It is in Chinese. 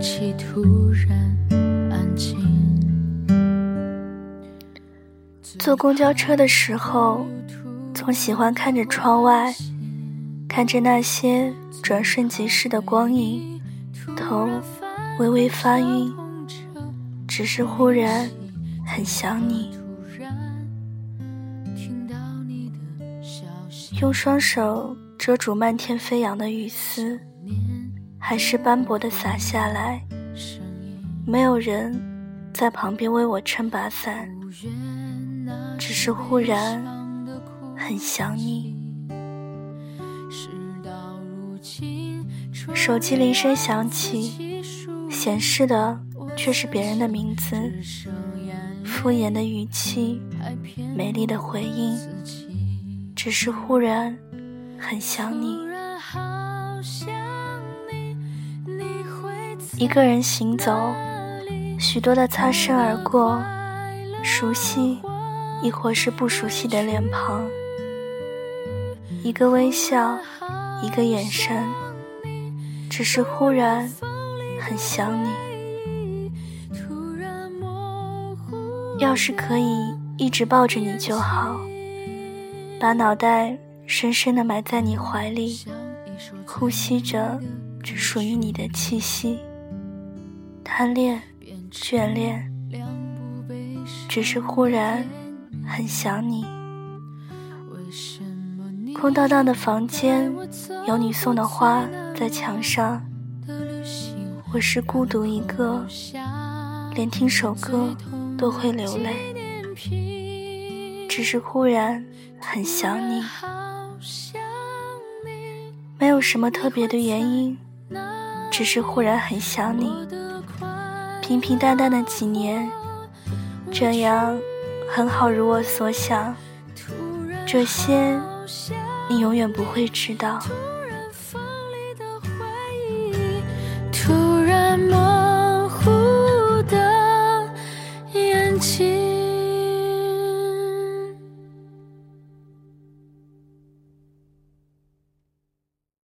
气突然安静。坐公交车的时候，总喜欢看着窗外，看着那些转瞬即逝的光影，头微微发晕，只是忽然很想你。用双手遮住漫天飞扬的雨丝，还是斑驳的洒下来。没有人在旁边为我撑把伞，只是忽然很想你。手机铃声响起，显示的却是别人的名字，敷衍的语气，美丽的回应。只是忽然很想你，一个人行走，许多的擦身而过，熟悉亦或是不熟悉的脸庞，一个微笑，一个眼神，只是忽然很想你。要是可以一直抱着你就好。把脑袋深深的埋在你怀里，呼吸着只属于你的气息，贪恋、眷恋，只是忽然很想你。空荡荡的房间，有你送的花在墙上，我是孤独一个，连听首歌都会流泪，只是忽然。很想你，没有什么特别的原因，只是忽然很想你。平平淡淡的几年，这样很好，如我所想。这些，你永远不会知道。突然模糊的眼睛。